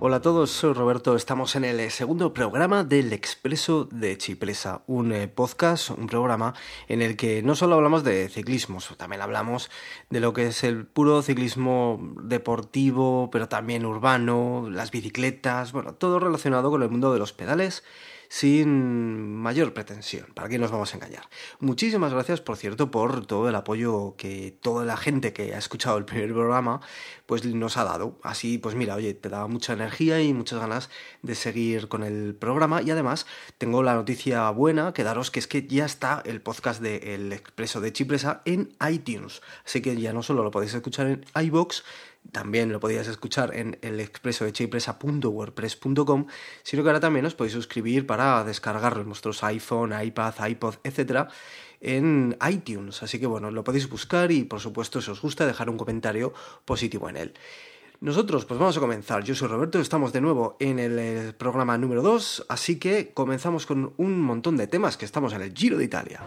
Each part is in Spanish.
Hola a todos, soy Roberto. Estamos en el segundo programa del Expreso de Chipresa, un eh, podcast, un programa en el que no solo hablamos de ciclismo, también hablamos de lo que es el puro ciclismo deportivo, pero también urbano, las bicicletas, bueno, todo relacionado con el mundo de los pedales sin mayor pretensión, ¿para qué nos vamos a engañar? Muchísimas gracias, por cierto, por todo el apoyo que toda la gente que ha escuchado el primer programa pues nos ha dado. Así, pues mira, oye, te da mucha energía y muchas ganas de seguir con el programa y además tengo la noticia buena que daros que es que ya está el podcast de El Expreso de Chipresa en iTunes. Así que ya no solo lo podéis escuchar en iBox, también lo podías escuchar en el expreso de sino que ahora también os podéis suscribir para descargarlo en vuestros iPhone, iPad, iPod, etc. en iTunes. Así que bueno, lo podéis buscar y por supuesto si os gusta dejar un comentario positivo en él. Nosotros, pues vamos a comenzar. Yo soy Roberto, estamos de nuevo en el programa número 2, así que comenzamos con un montón de temas que estamos en el Giro de Italia.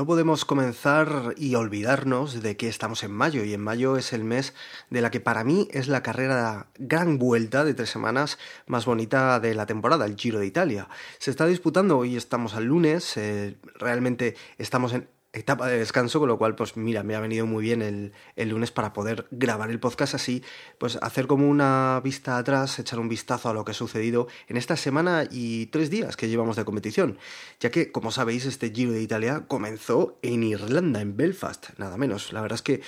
No podemos comenzar y olvidarnos de que estamos en mayo y en mayo es el mes de la que para mí es la carrera gran vuelta de tres semanas más bonita de la temporada, el Giro de Italia. Se está disputando, hoy estamos al lunes, eh, realmente estamos en etapa de descanso, con lo cual, pues mira, me ha venido muy bien el, el, lunes para poder grabar el podcast así, pues hacer como una vista atrás, echar un vistazo a lo que ha sucedido en esta semana y tres días que llevamos de competición, ya que, como sabéis, este Giro de Italia comenzó en Irlanda, en Belfast, nada menos. La verdad es que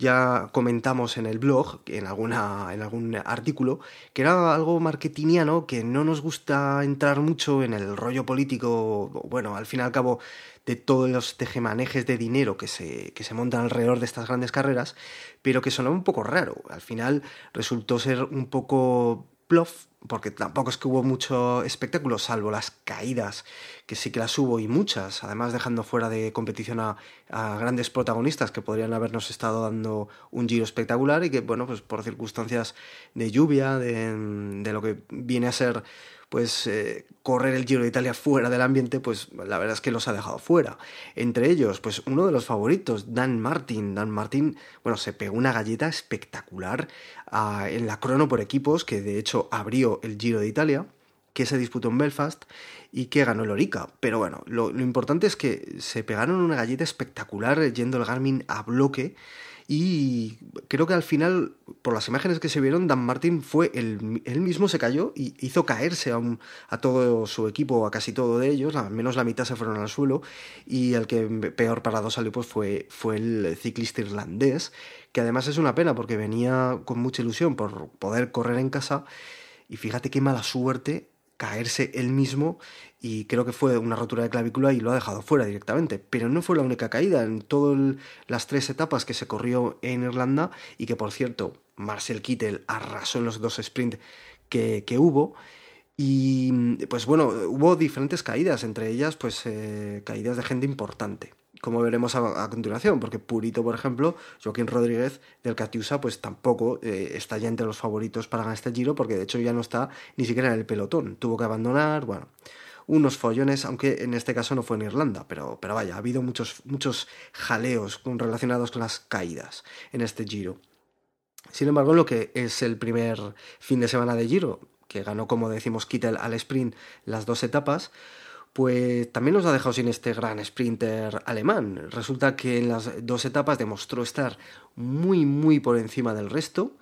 ya comentamos en el blog, en, alguna, en algún artículo, que era algo marketingiano, que no nos gusta entrar mucho en el rollo político, bueno, al fin y al cabo de todos los tejemanejes de dinero que se, que se montan alrededor de estas grandes carreras, pero que sonaba un poco raro. Al final resultó ser un poco bluff, porque tampoco es que hubo mucho espectáculo, salvo las caídas, que sí que las hubo y muchas, además dejando fuera de competición a, grandes protagonistas que podrían habernos estado dando un giro espectacular y que, bueno, pues por circunstancias de lluvia, de, de lo que viene a ser pues eh, correr el Giro de Italia fuera del ambiente, pues la verdad es que los ha dejado fuera. Entre ellos, pues uno de los favoritos, Dan Martin. Dan Martin, bueno, se pegó una galleta espectacular ah, en la crono por equipos, que de hecho abrió el Giro de Italia que se disputó en Belfast y que ganó el Orica. Pero bueno, lo, importante es que se pegaron una galleta espectacular yendo el Garmin a bloque y creo que al final, por las imágenes que se vieron, Dan Martin fue el, él mismo se cayó y hizo caerse a, a todo su equipo, a casi todo de ellos, al menos la mitad se fueron al suelo, y el que peor parado salió pues fue, fue el ciclista irlandés, que además es una pena porque venía con mucha ilusión por poder correr en casa, y fíjate qué mala suerte caerse él mismo y creo que fue una rotura de clavícula y lo ha dejado fuera directamente. Pero no fue la única caída en todas las tres etapas que se corrió en Irlanda y que por cierto Marcel Kittel arrasó en los dos sprints que, que hubo. Y pues bueno, hubo diferentes caídas, entre ellas pues eh, caídas de gente importante como veremos a, continuación, porque Purito, por ejemplo, Joaquín Rodríguez del Catiusa, pues tampoco eh, está ya entre los favoritos para ganar este giro, porque de hecho ya no está ni siquiera en el pelotón, tuvo que abandonar, bueno, unos follones, aunque en este caso no fue en Irlanda, pero, pero vaya, ha habido muchos, muchos jaleos relacionados con las caídas en este giro. Sin embargo, lo que es el primer fin de semana de giro, que ganó, como decimos, Kittel al sprint las dos etapas, pues también nos ha dejado sin este gran sprinter alemán. Resulta que en las dos etapas demostró estar muy, muy por encima del resto.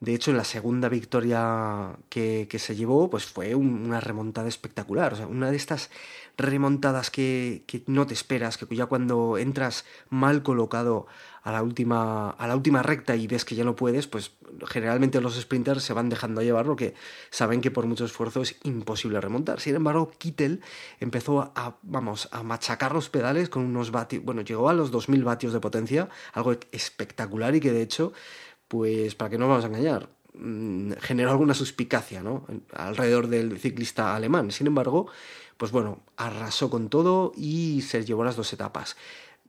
De hecho, en la segunda victoria que, se llevó, pues fue una remontada espectacular. O sea, una de estas remontadas que, que, no te esperas, que ya cuando entras mal colocado a la, última, a la última recta y ves que ya no puedes, pues generalmente los sprinters se van dejando llevar porque saben que por mucho esfuerzo es imposible remontar. Sin embargo, Kittel empezó a, vamos, a machacar los pedales con unos vatios, bueno, llegó a los 2000 vatios de potencia, algo espectacular y que de hecho, pues para que no vamos a engañar, mm, generó alguna suspicacia, ¿no? Alrededor del ciclista alemán. Sin embargo, pues bueno, arrasó con todo y se llevó las dos etapas.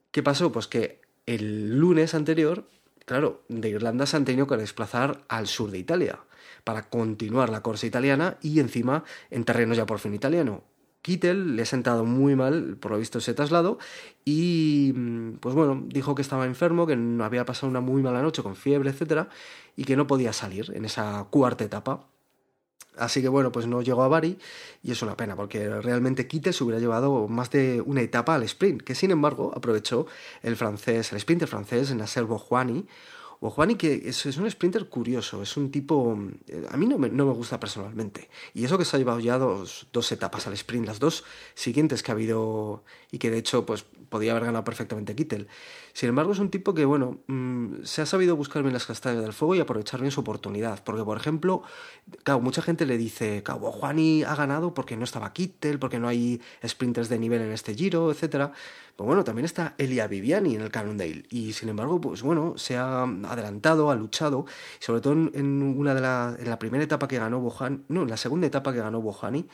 ¿Qué pasó? Pues que el lunes anterior claro, de Irlanda se han tenido que desplazar al sur de Italia para continuar la corsa italiana y encima en terreno ya por fin italiano. Kittel le ha sentado muy mal, por lo visto, ese traslado y, mm, pues bueno, dijo que estaba enfermo, que no había pasado una muy mala noche con fiebre, etcétera, y que no podía salir en esa cuarta etapa. Así que bueno, pues no llegó a Bari y es una pena porque realmente Kittel se hubiera llevado más de una etapa al sprint, que sin embargo aprovechó el francés, el sprinter francés, Nasser Bohouani, o Juani, que es, un sprinter curioso, es un tipo... Eh, a mí no me, no me gusta personalmente. Y eso que se ha llevado ya dos, dos, etapas al sprint, las dos siguientes que ha habido y que de hecho pues podía haber ganado perfectamente Kittel. Sin embargo, es un tipo que, bueno, mm, se ha sabido buscar bien las castañas del fuego y aprovechar bien su oportunidad. Porque, por ejemplo, claro, mucha gente le dice, claro, Juani ha ganado porque no estaba Kittel, porque no hay sprinters de nivel en este giro, etc. Pues bueno, también está Elia Viviani en el Cannondale. Y sin embargo, pues bueno, se ha adelantado, ha luchado. sobre todo en, una de la, en la primera etapa que ganó Bohani, no, en la segunda etapa que ganó Bohani,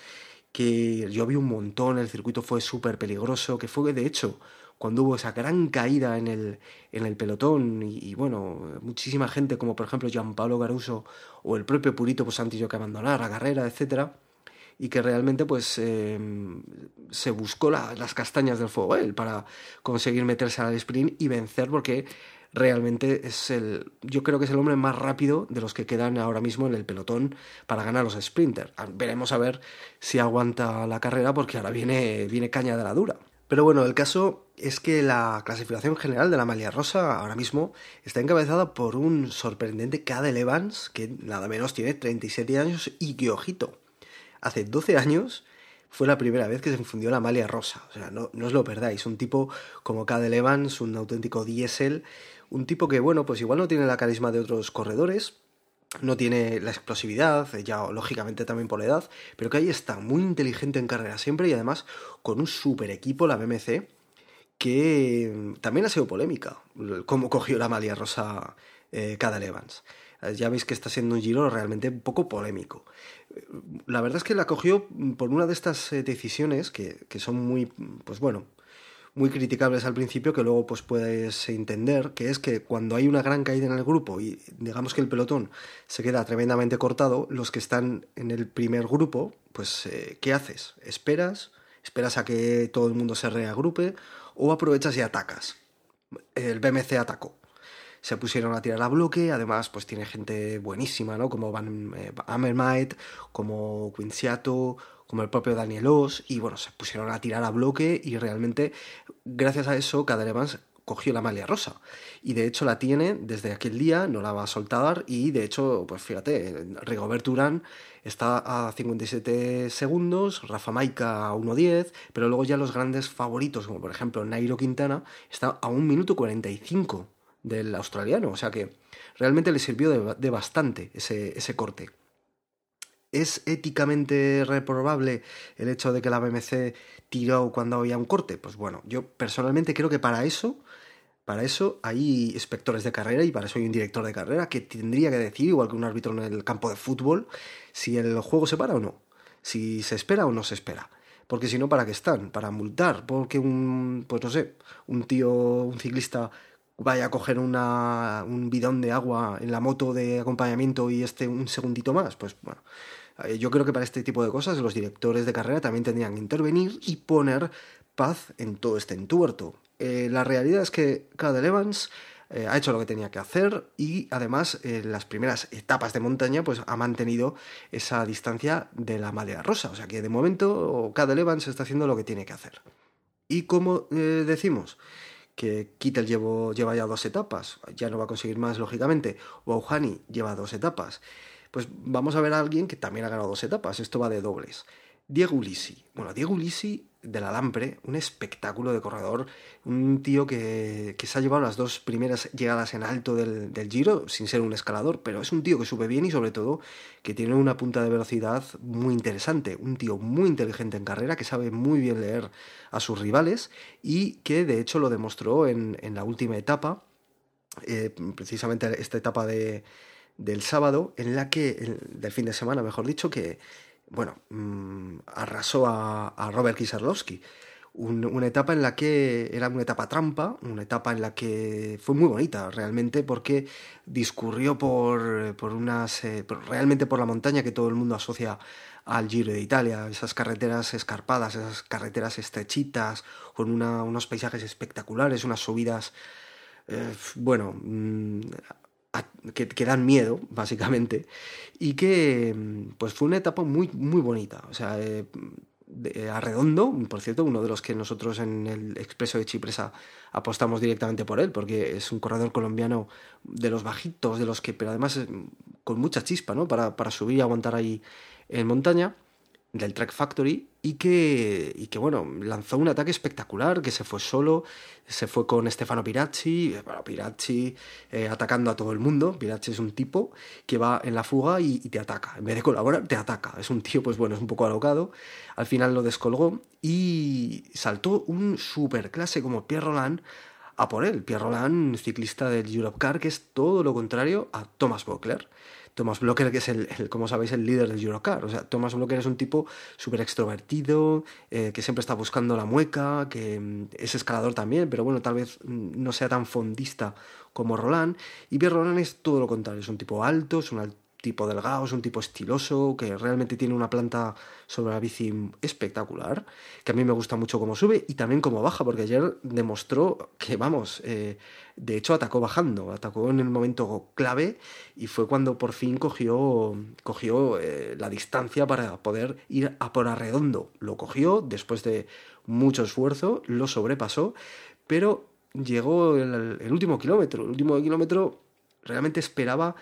que yo vi un montón, el circuito fue súper peligroso, que fue de hecho cuando hubo esa gran caída en el, en el pelotón y, bueno, muchísima gente como por ejemplo Gianpaolo Garuso o el propio Purito pues antes yo que abandonar a carrera, etcétera y que realmente pues em, se buscó las castañas del fuego él para conseguir meterse al sprint y vencer porque realmente es el yo creo que es el hombre más rápido de los que quedan ahora mismo en el pelotón para ganar los sprinters veremos a ver si aguanta la carrera porque ahora viene viene caña de la dura. Pero bueno, el caso es que la clasificación general de la Malia Rosa ahora mismo está encabezada por un sorprendente Cadel Evans, que nada menos tiene 37 años y que, ojito, hace 12 años fue la primera vez que se infundió la Malia Rosa. O sea, no, no os lo perdáis. Un tipo como Cadel Evans, un auténtico diésel, un tipo que, bueno, pues igual no tiene la carisma de otros corredores, no tiene la explosividad, ya lógicamente también por la edad, pero que ahí está, muy inteligente en carrera siempre y además con un super equipo, la BMC, que también ha sido polémica, cómo cogió la malia rosa eh, Evans. Eh, ya veis que está siendo un giro realmente un poco polémico. La verdad es que la cogió por una de estas eh, decisiones que, que son muy, pues bueno, muy criticables al principio que luego pues puedes entender, que es que cuando hay una gran caída en el grupo y digamos que el pelotón se queda tremendamente cortado, los que están en el primer grupo, pues eh, ¿qué haces? ¿Esperas? ¿Esperas a que todo el mundo se reagrupe? ¿O aprovechas y atacas? El BMC atacó. Se pusieron a tirar a bloque, además pues tiene gente buenísima, ¿no? Como Van eh, como Quinciato, como el propio Daniel Oss, y bueno, se pusieron a tirar a bloque y realmente, gracias a eso, cada Evans cogió la malia rosa. Y de hecho la tiene desde aquel día, no la va a soltar, y de hecho, pues fíjate, Rigobert Urán está a 57 segundos, Rafa Maika a 1.10, pero luego ya los grandes favoritos, como por ejemplo Nairo Quintana, está a 1 minuto 45 del australiano, o sea que realmente le sirvió de, bastante ese, ese corte. ¿Es éticamente reprobable el hecho de que la BMC tiró cuando había un corte? Pues bueno, yo personalmente creo que para eso, para eso hay inspectores de carrera y para eso hay un director de carrera que tendría que decir, igual que un árbitro en el campo de fútbol, si el juego se para o no, si se espera o no se espera. Porque si no, ¿para qué están? Para multar, porque un, pues no sé, un tío, un ciclista vaya a coger una, un bidón de agua en la moto de acompañamiento y este un segundito más, pues bueno, eh, yo creo que para este tipo de cosas los directores de carrera también tendrían que intervenir y poner paz en todo este entuerto. Eh, la realidad es que Cadel Evans eh, ha hecho lo que tenía que hacer y además en las primeras etapas de montaña pues ha mantenido esa distancia de la madera rosa. O sea que de momento Cadel Evans está haciendo lo que tiene que hacer. Y como decimos, que Kittel lleva ya dos etapas, ya no va a conseguir más lógicamente, o lleva dos etapas pues vamos a ver a alguien que también ha ganado dos etapas. Esto va de dobles. Diego Ulisi. Bueno, Diego Ulisi de la Lampre, un espectáculo de corredor, un tío que, que, se ha llevado las dos primeras llegadas en alto del, del, Giro, sin ser un escalador, pero es un tío que sube bien y sobre todo que tiene una punta de velocidad muy interesante, un tío muy inteligente en carrera, que sabe muy bien leer a sus rivales y que de hecho lo demostró en, en la última etapa, eh, precisamente esta etapa de, del sábado, en la que, del fin de semana, mejor dicho, que, bueno, mm, arrasó a, a Robert Kisarlowski. una etapa en la que era una etapa trampa, una etapa en la que fue muy bonita realmente porque discurrió por, por unas, eh, realmente por la montaña que todo el mundo asocia al Giro de Italia, esas carreteras escarpadas, esas carreteras estrechitas, con unos paisajes espectaculares, unas subidas, eh, bueno, mm, que, dan miedo, básicamente, y que pues fue una etapa muy, muy bonita. O sea, eh, Arredondo, por cierto, uno de los que nosotros en el Expreso de Chipresa apostamos directamente por él, porque es un corredor colombiano de los bajitos, de los que, pero además con mucha chispa, ¿no? Para, para subir y aguantar ahí en montaña del Track Factory y que, y que, bueno, lanzó un ataque espectacular, que se fue solo, se fue con Stefano Piracci, eh, bueno, Piracci eh, atacando a todo el mundo, Piracci es un tipo que va en la fuga y, te ataca, en vez de colaborar, te ataca, es un tío, pues bueno, es un poco alocado, al final lo descolgó y saltó un superclase como Pierre Roland a por él, Pierre Roland, ciclista del Europe Car, que es todo lo contrario a Thomas Bockler. Thomas Blocker, que es el, como sabéis, el líder del Eurocar. O sea, Thomas Blocker es un tipo súper extrovertido, eh, que siempre está buscando la mueca, que mm, es escalador también, pero bueno, tal vez mm, no sea tan fondista como Roland. Y Pierre Roland es todo lo contrario, es un tipo alto, es un alto tipo delgado, es un tipo estiloso, que realmente tiene una planta sobre la bici espectacular, que a mí me gusta mucho cómo sube y también cómo baja, porque ayer demostró que, vamos, eh, de hecho atacó bajando, atacó en el momento clave y fue cuando por fin cogió, cogió eh, la distancia para poder ir a por arredondo. Lo cogió después de mucho esfuerzo, lo sobrepasó, pero llegó el, el último kilómetro, el último kilómetro realmente esperaba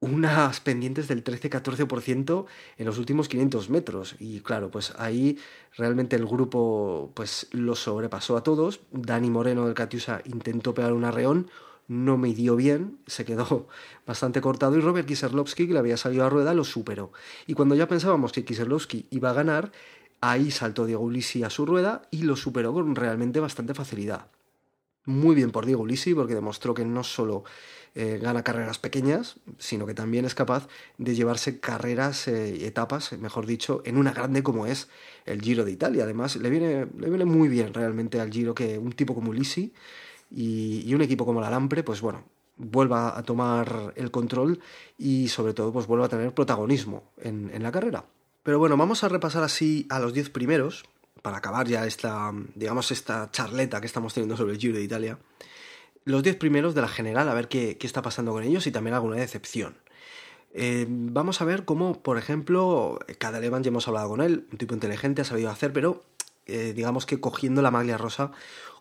unas pendientes del 13-14% en los últimos 500 metros. Y claro, pues ahí realmente el grupo pues lo sobrepasó a todos. Dani Moreno del Catiusa intentó pegar un arreón, no midió bien, se quedó bastante cortado y Robert Kiserlovsky, que le había salido a rueda, lo superó. Y cuando ya pensábamos que Kiserlovsky iba a ganar, ahí saltó Diego Ulisi a su rueda y lo superó con realmente bastante facilidad. Muy bien por Diego Ulisi porque demostró que no solo eh, gana carreras pequeñas, sino que también es capaz de llevarse carreras, eh, etapas, mejor dicho, en una grande como es el Giro de Italia. Además, le viene, le viene muy bien realmente al Giro que un tipo como Lisi y, un equipo como la Lampre, pues bueno, vuelva a tomar el control y sobre todo pues vuelva a tener protagonismo en, en la carrera. Pero bueno, vamos a repasar así a los 10 primeros para acabar ya esta, digamos, esta charleta que estamos teniendo sobre el Giro de Italia los 10 primeros de la general, a ver qué, está pasando con ellos y también alguna decepción. Eh, vamos a ver cómo, por ejemplo, cada Evans ya hemos hablado con él, un tipo inteligente, ha sabido hacer, pero eh, digamos que cogiendo la maglia rosa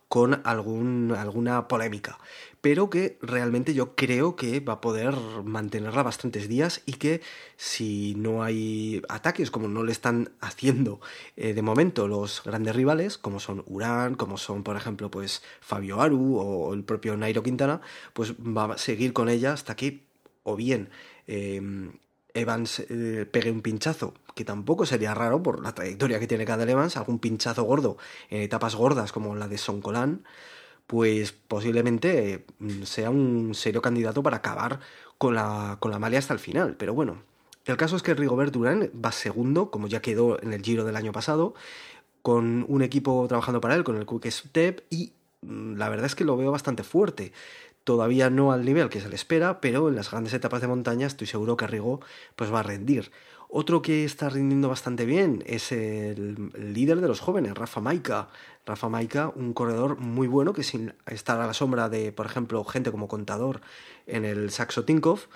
con algún, alguna polémica, pero que realmente yo creo que va a poder mantenerla bastantes días y que si no hay ataques como no le están haciendo eh, de momento los grandes rivales, como son Urán, como son por ejemplo pues Fabio Aru o el propio Nairo Quintana, pues va a seguir con ella hasta que o bien em, Evans eh, pegue un pinchazo, que tampoco sería raro por la trayectoria que tiene cada Evans, algún pinchazo gordo en etapas gordas como la de Soncolán, pues posiblemente mm, sea un serio candidato para acabar con la, con la malia hasta el final. Pero bueno, el caso es que Rigobert Durán va segundo, como ya quedó en el Giro del año pasado, con un equipo trabajando para él, con el Quick Step, y mm, la verdad es que lo veo bastante fuerte. Todavía no al nivel que se le espera, pero en las grandes etapas de montaña estoy seguro que Rigo pues va a rendir. Otro que está rindiendo bastante bien es el, líder de los jóvenes, Rafa Maika. Rafa Maika, un corredor muy bueno que sin estar a la sombra de, por ejemplo, gente como contador en el Saxo Tinkoff,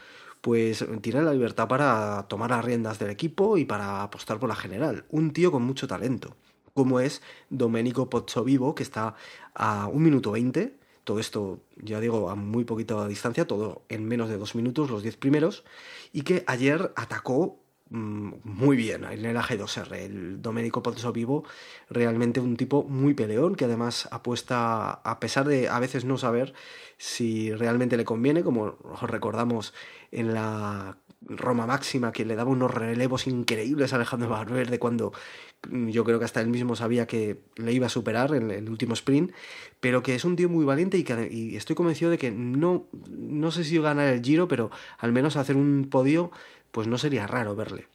pues tiene la libertad para tomar las riendas del equipo y para apostar por la general. Un tío con mucho talento, como es Domenico Pozzovivo, que está a un minuto 20 todo esto, ya digo, a muy poquita distancia, todo en menos de dos minutos, los diez primeros, y que ayer atacó muy bien en el AG2R. El Domenico Pozzo Vivo, realmente un tipo muy peleón, que además apuesta, a pesar de a veces no saber si realmente le conviene, como recordamos en la Roma Máxima, que le daba unos relevos increíbles a Alejandro Valverde cuando Mm, yo creo que hasta él mismo sabía que le iba a superar en el último sprint, pero que es un tío muy valiente y, que, estoy convencido de que no, no sé si ganar el Giro, pero al menos hacer un podio, pues no sería raro verle.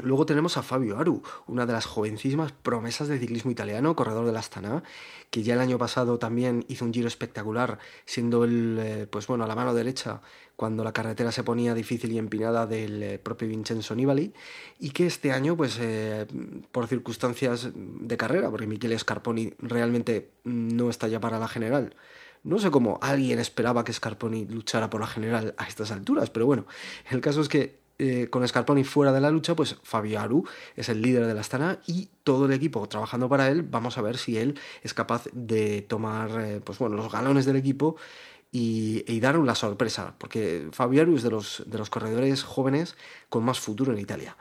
Luego tenemos a Fabio Aru, una de las jovencísimas promesas del ciclismo italiano, corredor de la Astana, que ya el año pasado también hizo un giro espectacular, siendo el, eh, pues bueno, a la mano derecha cuando la carretera se ponía difícil y empinada del eh, propio Vincenzo Nibali, y que este año, pues eh, por circunstancias de carrera, porque Michele Scarponi realmente no está ya para la general, no sé cómo alguien esperaba que Scarponi luchara por la general a estas alturas, pero bueno, el caso es que eh, con Scarponi fuera de la lucha, pues Fabio Aru es el líder de la Astana y todo el equipo trabajando para él. Vamos a ver si él es capaz de tomar eh, pues bueno, los galones del equipo y, y, dar una sorpresa, porque Fabio Aru es de los, de los corredores jóvenes con más futuro en Italia.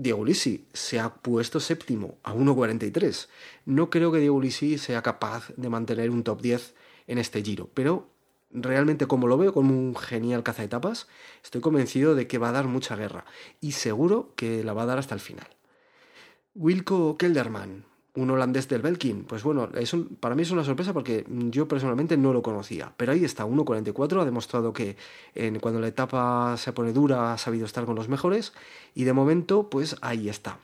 Diego Lisi se ha puesto séptimo a 1.43. No creo que Diego Lisi sea capaz de mantener un top 10 en este giro, pero realmente como lo veo como un genial cazaetapas, estoy convencido de que va a dar mucha guerra y seguro que la va a dar hasta el final. Wilco Kelderman, un holandés del Belkin, pues bueno, para mí es una sorpresa porque yo personalmente no lo conocía, pero ahí está, 1.44, ha demostrado que cuando la etapa se pone dura ha sabido estar con los mejores y de momento pues ahí está.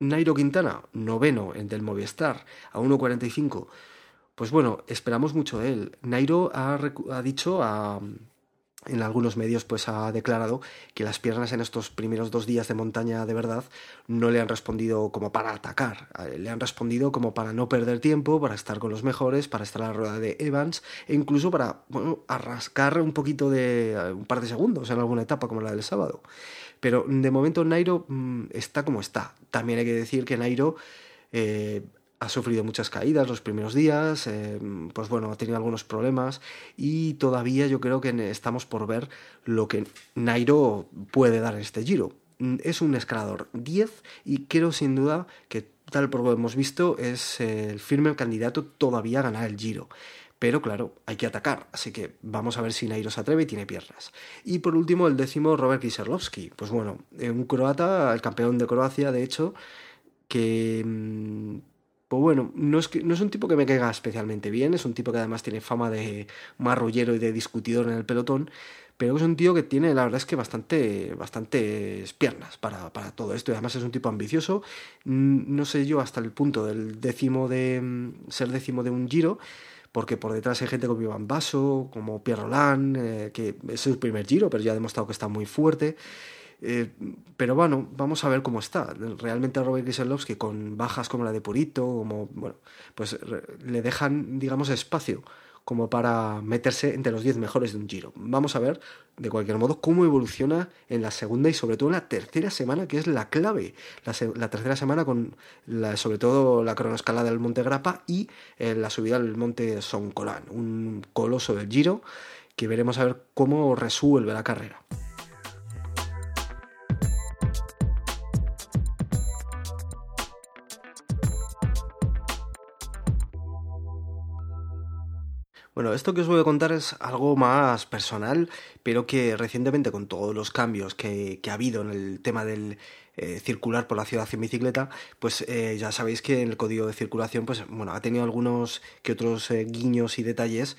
Nairo Quintana, noveno en del Movistar, a 1.45 pues bueno, esperamos mucho de él. Nairo ha, dicho en algunos medios pues ha declarado que las piernas en estos primeros dos días de montaña de verdad no le han respondido como para atacar, le han respondido como para no perder tiempo, para estar con los mejores, para estar a la rueda de Evans e incluso para bueno, arrascar un poquito de un par de segundos en alguna etapa como la del sábado. Pero de momento Nairo mm, está como está. También hay que decir que Nairo eh, ha sufrido muchas caídas los primeros días, eh, pues bueno, ha tenido algunos problemas y todavía yo creo que estamos por ver lo que Nairo puede dar en este giro. Mm, es un escalador 10 y creo sin duda que tal por lo hemos visto es el firme candidato todavía a ganar el giro. Pero claro, hay que atacar, así que vamos a ver si Nairo se atreve y tiene piernas. Y por último, el décimo, Robert Kiserlovski. Pues bueno, eh, un croata, el campeón de Croacia, de hecho, que mm, pues bueno, no es, que, no es un tipo que me caiga especialmente bien, es un tipo que además tiene fama de marrullero y de discutidor en el pelotón, pero es un tío que tiene, la verdad es que bastante, bastantes piernas para, para todo esto, y además es un tipo ambicioso, no sé yo hasta el punto del décimo de ser décimo de un giro, porque por detrás hay gente como Iván Basso, como Pierre Roland, eh, que es el primer giro, pero ya ha demostrado que está muy fuerte. Eh, pero bueno, vamos a ver cómo está. Realmente a Robert que con bajas como la de Purito, como, bueno, pues le dejan, digamos, espacio como para meterse entre los 10 mejores de un giro. Vamos a ver, de cualquier modo, cómo evoluciona en la segunda y sobre todo en la tercera semana, que es la clave. La, tercera semana con la, sobre todo la cronoescalada del Monte Grappa y eh, la subida al Monte Soncolán, un coloso del giro que veremos a ver cómo resuelve la carrera. Bueno, esto que os voy a contar es algo más personal, pero que recientemente con todos los cambios que, ha habido en el tema del eh, circular por la ciudad en bicicleta, pues eh, ya sabéis que en el código de circulación, pues bueno, ha tenido algunos que otros eh, guiños y detalles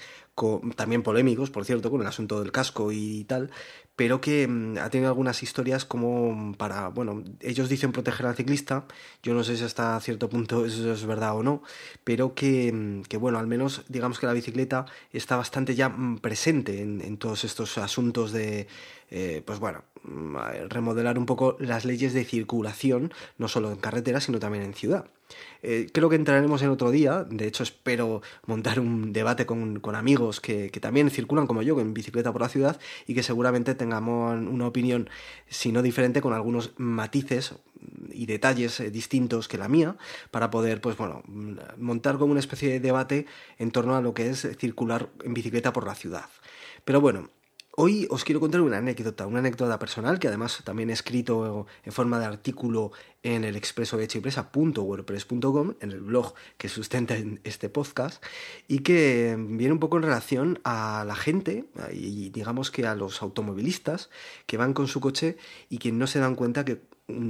también polémicos, por cierto, con el asunto del casco y tal, pero que mm, ha tenido algunas historias como para, bueno, ellos dicen proteger al ciclista, yo no sé si hasta cierto punto eso es verdad o no, pero que, mm, que bueno, al menos digamos que la bicicleta está bastante ya mm, presente en, todos estos asuntos de, eh, pues bueno, remodelar un poco las leyes de circulación, no solo en carretera, sino también en ciudad. Eh, creo que entraremos en otro día, de hecho espero montar un debate con, amigos que, también circulan como yo en bicicleta por la ciudad y que seguramente tengamos una opinión, si no diferente, con algunos matices y detalles eh, distintos que la mía para poder, pues bueno, montar como una especie de debate en torno a lo que es circular en bicicleta por la ciudad. Pero bueno, Hoy os quiero contar una anécdota, una anécdota personal que además también he escrito en forma de artículo en el expreso de en el blog que sustenta este podcast, y que viene un poco en relación a la gente, y digamos que a los automovilistas que van con su coche y que no se dan cuenta que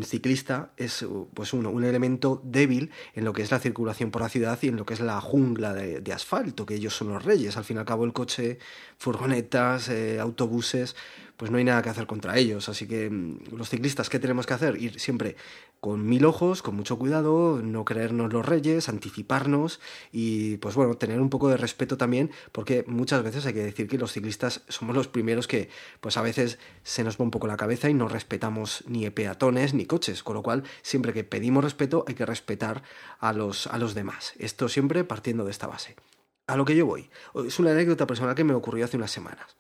ciclista es pues uno, un elemento débil en lo que es la circulación por la ciudad y en lo que es la jungla de, asfalto, que ellos son los reyes. Al fin y al cabo el coche, furgonetas, eh, autobuses, pues no hay nada que hacer contra ellos. Así que mm, los ciclistas, ¿qué tenemos que hacer? Ir siempre con mil ojos, con mucho cuidado, no creernos los reyes, anticiparnos y pues bueno, tener un poco de respeto también, porque muchas veces hay que decir que los ciclistas somos los primeros que pues a veces se nos va un poco la cabeza y no respetamos ni peatones ni coches, con lo cual siempre que pedimos respeto hay que respetar a los, a los demás. Esto siempre partiendo de esta base. A lo que yo voy. Es una anécdota personal que me ocurrió hace unas semanas.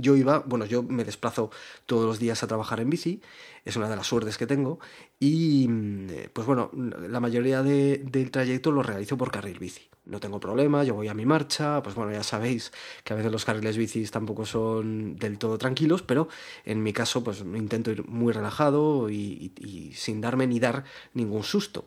Yo iba, bueno, yo me desplazo todos los días a trabajar en bici, es una de las suertes que tengo, y mm, pues bueno, la mayoría del trayecto lo realizo por carril bici. No tengo problema, yo voy a mi marcha, pues bueno, ya sabéis que a veces los carriles bicis tampoco son del todo tranquilos, pero en mi caso pues intento ir muy relajado y sin darme ni dar ningún susto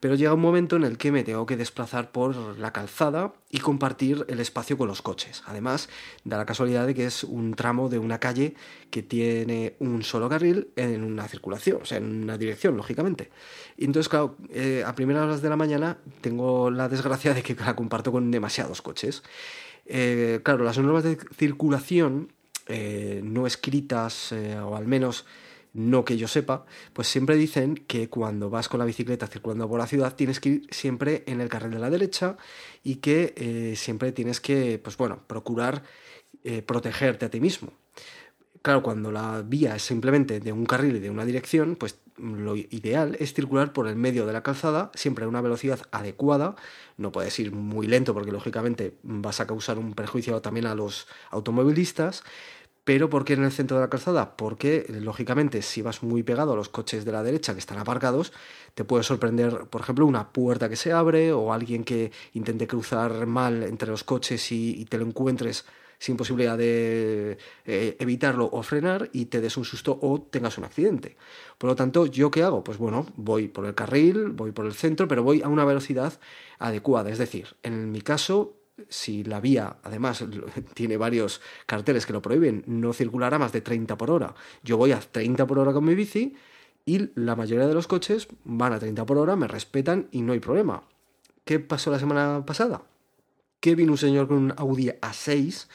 pero llega un momento en el que me tengo que desplazar por la calzada y compartir el espacio con los coches. Además, da la casualidad de que es un tramo de una calle que tiene un solo carril en una circulación, o sea, en una dirección, lógicamente. Y entonces, claro, eh, a primeras horas de la mañana tengo la desgracia de que la comparto con demasiados coches. Eh, claro, las normas de circulación eh, no escritas, o al menos no que yo sepa, pues siempre dicen que cuando vas con la bicicleta circulando por la ciudad tienes que ir siempre en el carril de la derecha y que eh, siempre tienes que, pues bueno, procurar eh, protegerte a ti mismo. Claro, cuando la vía es simplemente de un carril y de una dirección, pues lo ideal es circular por el medio de la calzada, siempre a una velocidad adecuada. No puedes ir muy lento porque lógicamente vas a causar un perjuicio también a los automovilistas pero ¿por qué en el centro de la calzada? Porque, lógicamente, si vas muy pegado a los coches de la derecha que están aparcados, te puede sorprender, por ejemplo, una puerta que se abre o alguien que intente cruzar mal entre los coches y, te lo encuentres sin posibilidad de eh, evitarlo o frenar y te des un susto o tengas un accidente. Por lo tanto, ¿yo qué hago? Pues bueno, voy por el carril, voy por el centro, pero voy a una velocidad adecuada. Es decir, en mi caso, si la vía, además, tiene varios carteles que lo prohíben, no circulará más de 30 por hora. Yo voy a 30 por hora con mi bici y la mayoría de los coches van a 30 por hora, me respetan y no hay problema. ¿Qué pasó la semana pasada? Que vino un señor con un Audi A6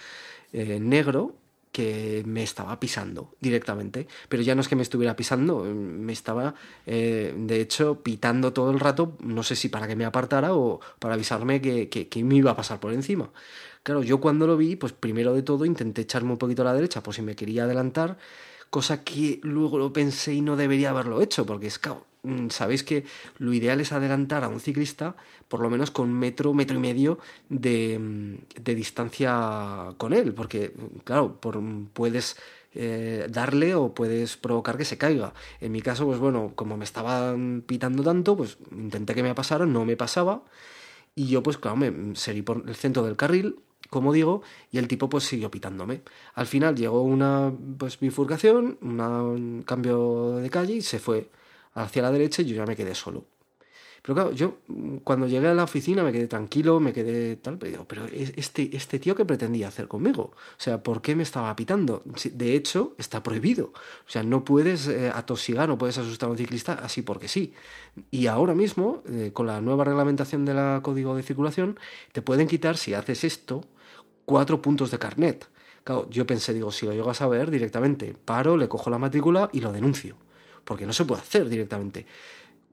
eh, negro que me estaba pisando directamente. Pero ya no es que me estuviera pisando, me estaba, eh, de hecho, pitando todo el rato, no sé si para que me apartara o para avisarme que, que, me iba a pasar por encima. Claro, yo cuando lo vi, pues primero de todo intenté echarme un poquito a la derecha por si me quería adelantar, cosa que luego lo pensé y no debería haberlo hecho, porque es, claro, Mm, sabéis que lo ideal es adelantar a un ciclista por lo menos con metro, metro y medio de, mm, distancia con él, porque, claro, por, puedes eh, darle o puedes provocar que se caiga. En mi caso, pues bueno, como me estaban pitando tanto, pues intenté que me pasara, no me pasaba, y yo pues claro, me seguí por el centro del carril, como digo, y el tipo pues siguió pitándome. Al final llegó una pues bifurcación, un cambio de calle y se fue hacia la derecha y yo ya me quedé solo. Pero claro, yo cuando llegué a la oficina me quedé tranquilo, me quedé tal, pero digo, pero este, este tío que pretendía hacer conmigo, o sea, ¿por qué me estaba pitando? De hecho, está prohibido. O sea, no puedes eh, atosigar, no puedes asustar a un ciclista así porque sí. Y ahora mismo, eh, con la nueva reglamentación del código de circulación, te pueden quitar, si haces esto, cuatro puntos de carnet. Claro, yo pensé, digo, si lo llegas a ver directamente, paro, le cojo la matrícula y lo denuncio porque no se puede hacer directamente.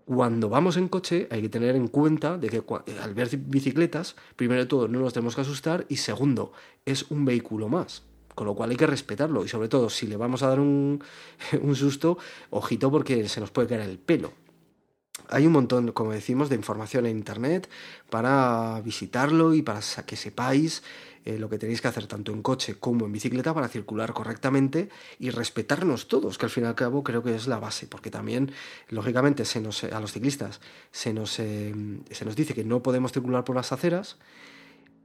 Cuando vamos en coche hay que tener en cuenta de que eh, al ver bicicletas, primero de todo no nos tenemos que asustar y segundo, es un vehículo más. Con lo cual hay que respetarlo y sobre todo si le vamos a dar un, un susto, ojito porque se nos puede caer el pelo. Hay un montón, como decimos, de información en Internet para visitarlo y para que sepáis eh, lo que tenéis que hacer tanto en coche como en bicicleta para circular correctamente y respetarnos todos, que al fin y al cabo creo que es la base, porque también, lógicamente, se nos, a los ciclistas se nos, eh, se nos dice que no podemos circular por las aceras,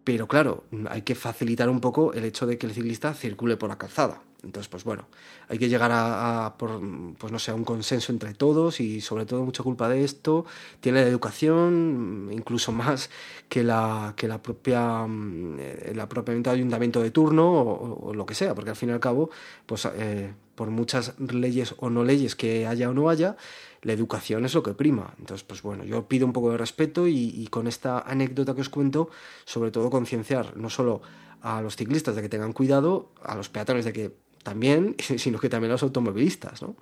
pero claro, hay que facilitar un poco el hecho de que el ciclista circule por la calzada. Entonces, pues bueno, hay que llegar a, por, pues no sé, a un consenso entre todos y sobre todo mucha culpa de esto tiene la educación, incluso más que la, que la propia, eh, la propiamente ayuntamiento de turno o, lo que sea, porque al fin y al cabo, pues eh, por muchas leyes o no leyes que haya o no haya, la educación es lo que prima. Entonces, pues bueno, yo pido un poco de respeto y, y con esta anécdota que os cuento, sobre todo concienciar no solo a los ciclistas de que tengan cuidado, a los peatones de que también, sino que también los automovilistas, ¿no?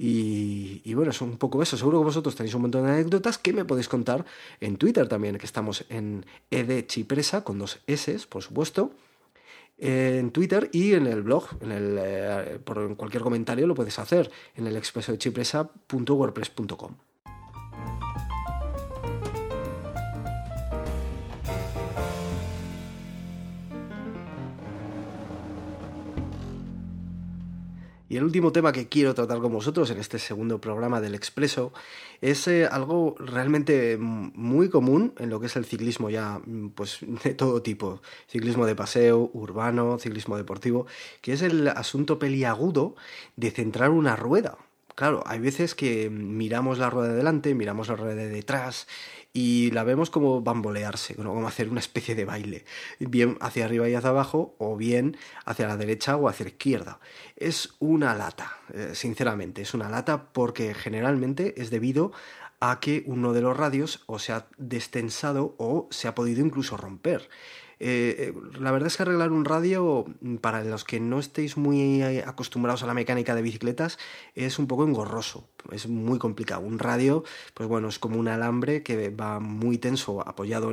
Y, bueno, es un poco eso. Seguro que vosotros tenéis un montón de anécdotas que me podéis contar en Twitter también, que estamos en edchipresa, con dos S, por supuesto, en Twitter y en el blog. En, el, eh, por cualquier comentario lo puedes hacer en el expreso de chipresa.wordpress.com. Y el último tema que quiero tratar con vosotros en este segundo programa del Expreso es eh, algo realmente muy común en lo que es el ciclismo ya mm, pues de todo tipo, ciclismo de paseo, urbano, ciclismo deportivo, que es el asunto peliagudo de centrar una rueda. Claro, hay veces que miramos la rueda de delante, miramos la rueda de detrás y la vemos como bambolearse, como hacer una especie de baile, bien hacia arriba y hacia abajo, o bien hacia la derecha o hacia la izquierda. Es una lata, eh, sinceramente, es una lata porque generalmente es debido a que uno de los radios o se ha destensado o se ha podido incluso romper. Eh, eh, la verdad es que arreglar un radio, mm, para los que no estéis muy eh, acostumbrados a la mecánica de bicicletas, es un poco engorroso, es muy complicado. Un radio, pues bueno, es como un alambre que va muy tenso, apoyado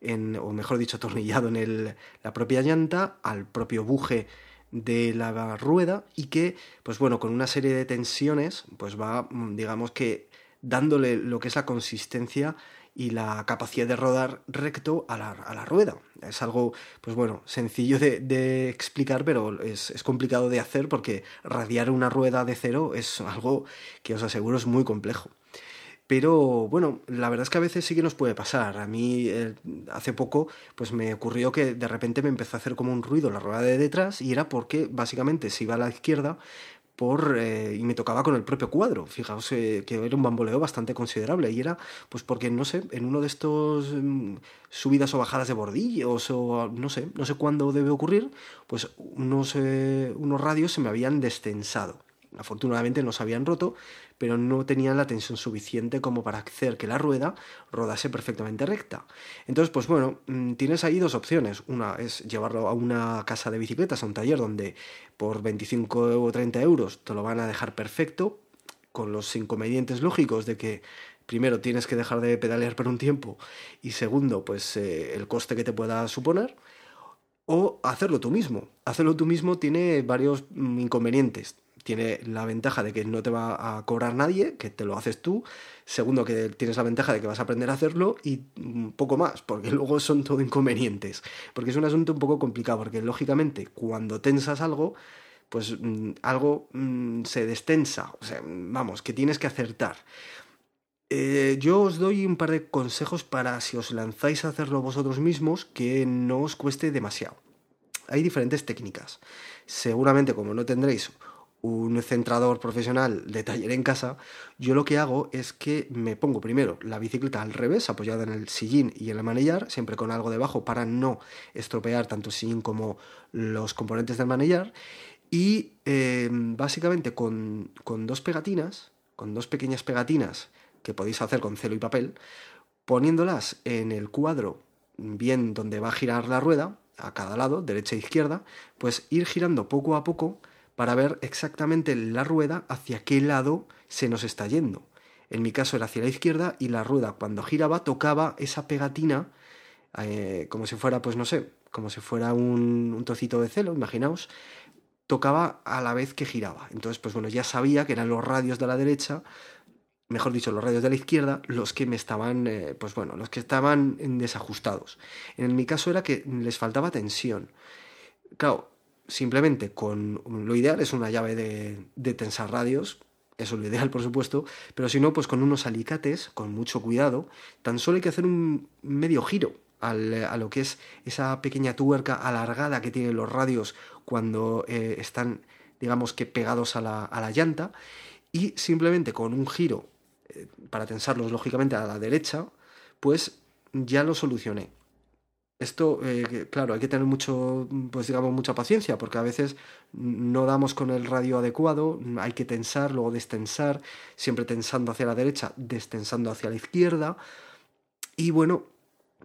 en, o mejor dicho, atornillado en el, la propia llanta, al propio buje de la rueda y que, pues bueno, con una serie de tensiones, pues va, mm, digamos que dándole lo que es la consistencia y la capacidad de rodar recto a la, rueda. Es algo, pues bueno, sencillo de, explicar, pero es, complicado de hacer porque radiar una rueda de cero es algo que os aseguro es muy complejo. Pero bueno, la verdad es que a veces sí que nos puede pasar. A mí eh, hace poco pues me ocurrió que de repente me empezó a hacer como un ruido la rueda de detrás y era porque básicamente si iba a la izquierda por, eh, y me tocaba con el propio cuadro. Fijaos eh, que era un bamboleo bastante considerable y era pues porque, no sé, en uno de estos mm, subidas o bajadas de bordillos o no sé, no sé cuándo debe ocurrir, pues unos, eh, unos radios se me habían destensado. Afortunadamente no se habían roto, pero no tenían la tensión suficiente como para hacer que la rueda rodase perfectamente recta. Entonces, pues bueno, mm, tienes ahí dos opciones. Una es llevarlo a una casa de bicicletas, a un taller donde por 25 o 30 euros te lo van a dejar perfecto, con los inconvenientes lógicos de que primero tienes que dejar de pedalear por un tiempo y segundo, pues eh, el coste que te pueda suponer o hacerlo tú mismo. Hacerlo tú mismo tiene varios mm, inconvenientes tiene la ventaja de que no te va a cobrar nadie, que te lo haces tú. Segundo, que tienes la ventaja de que vas a aprender a hacerlo y un poco más, porque luego son todo inconvenientes. Porque es un asunto un poco complicado, porque lógicamente cuando tensas algo, pues mm, algo mm, se destensa. O sea, vamos, que tienes que acertar. Eh, yo os doy un par de consejos para si os lanzáis a hacerlo vosotros mismos que no os cueste demasiado. Hay diferentes técnicas. Seguramente como no tendréis un centrador profesional de taller en casa, yo lo que hago es que me pongo primero la bicicleta al revés, apoyada en el sillín y en el manillar, siempre con algo debajo para no estropear tanto el sillín como los componentes del manillar, y em, básicamente con, con dos pegatinas, con dos pequeñas pegatinas que podéis hacer con celo y papel, poniéndolas en el cuadro bien donde va a girar la rueda, a cada lado, derecha e izquierda, pues ir girando poco a poco para ver exactamente la rueda hacia qué lado se nos está yendo. En mi caso era hacia la izquierda y la rueda cuando giraba tocaba esa pegatina eh, como si fuera, pues no sé, como si fuera un, un trocito de celo, imaginaos, tocaba a la vez que giraba. Entonces, pues bueno, ya sabía que eran los radios de la derecha, mejor dicho, los radios de la izquierda, los que me estaban, eh, pues bueno, los que estaban desajustados. En mi caso era que les faltaba tensión. Claro, simplemente con lo ideal es una llave de, tensar radios, eso es lo ideal por supuesto, pero si no, pues con unos alicates, con mucho cuidado, tan solo hay que hacer un medio giro a lo que es esa pequeña tuerca alargada que tienen los radios cuando eh, están, digamos que pegados a la, a la, llanta, y simplemente con un giro, eh, para tensarlos lógicamente a la derecha, pues ya lo solucioné. Esto, eh, claro, hay que tener mucho, pues digamos, mucha paciencia, porque a veces no damos con el radio adecuado, hay que tensar, luego destensar, siempre tensando hacia la derecha, destensando hacia la izquierda, y bueno,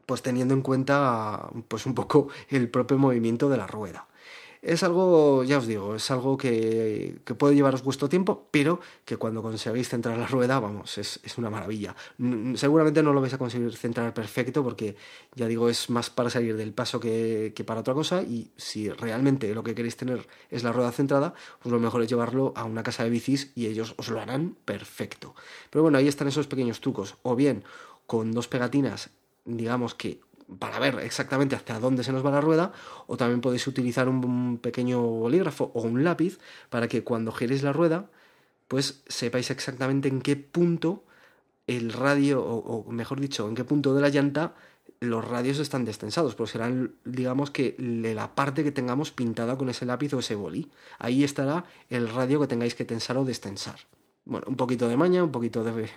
pues teniendo en cuenta, pues un poco el propio movimiento de la rueda. Es algo, ya os digo, es algo que, puede llevaros vuestro tiempo, pero que cuando conseguís centrar la rueda, vamos, es, una maravilla. seguramente no lo vais a conseguir centrar perfecto porque, ya digo, es más para salir del paso que, para otra cosa y si realmente lo que queréis tener es la rueda centrada, pues lo mejor es llevarlo a una casa de bicis y ellos os lo harán perfecto. Pero bueno, ahí están esos pequeños trucos. O bien con dos pegatinas, digamos que para ver exactamente hasta dónde se nos va la rueda, o también podéis utilizar un pequeño bolígrafo o un lápiz para que cuando giréis la rueda, pues sepáis exactamente en qué punto el radio, o, mejor dicho, en qué punto de la llanta los radios están destensados, pues serán, digamos que, la parte que tengamos pintada con ese lápiz o ese boli. Ahí estará el radio que tengáis que tensar o destensar. Bueno, un poquito de maña, un poquito de,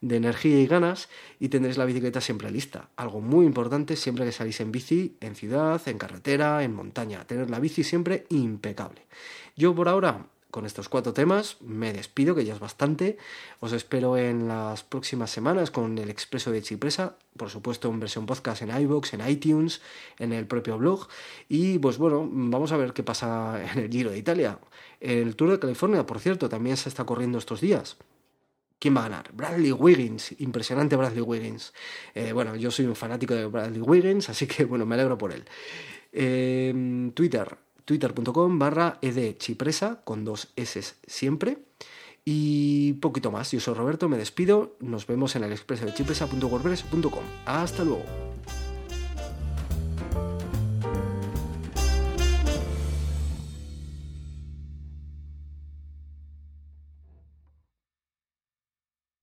de energía y ganas y tendréis la bicicleta siempre lista. Algo muy importante siempre que salís en bici, en ciudad, en carretera, en montaña. Tener la bici siempre impecable. Yo por ahora, con estos cuatro temas, me despido, que ya es bastante. Os espero en las próximas semanas con el Expreso de Chipresa, por supuesto en versión podcast en iVoox, en iTunes, en el propio blog. Y pues bueno, vamos a ver qué pasa en el Giro de Italia. El Tour de California, por cierto, también se está corriendo estos días. ¿Quién va a ganar? Bradley Wiggins, impresionante Bradley Wiggins. Eh, bueno, yo soy un fanático de Bradley Wiggins, así que bueno, me alegro por él. Eh, Twitter, twitter.com barra edchipresa, con dos S siempre. Y poquito más. Yo soy Roberto, me despido. Nos vemos en el expreso de chipresa.wordpress.com. Hasta luego.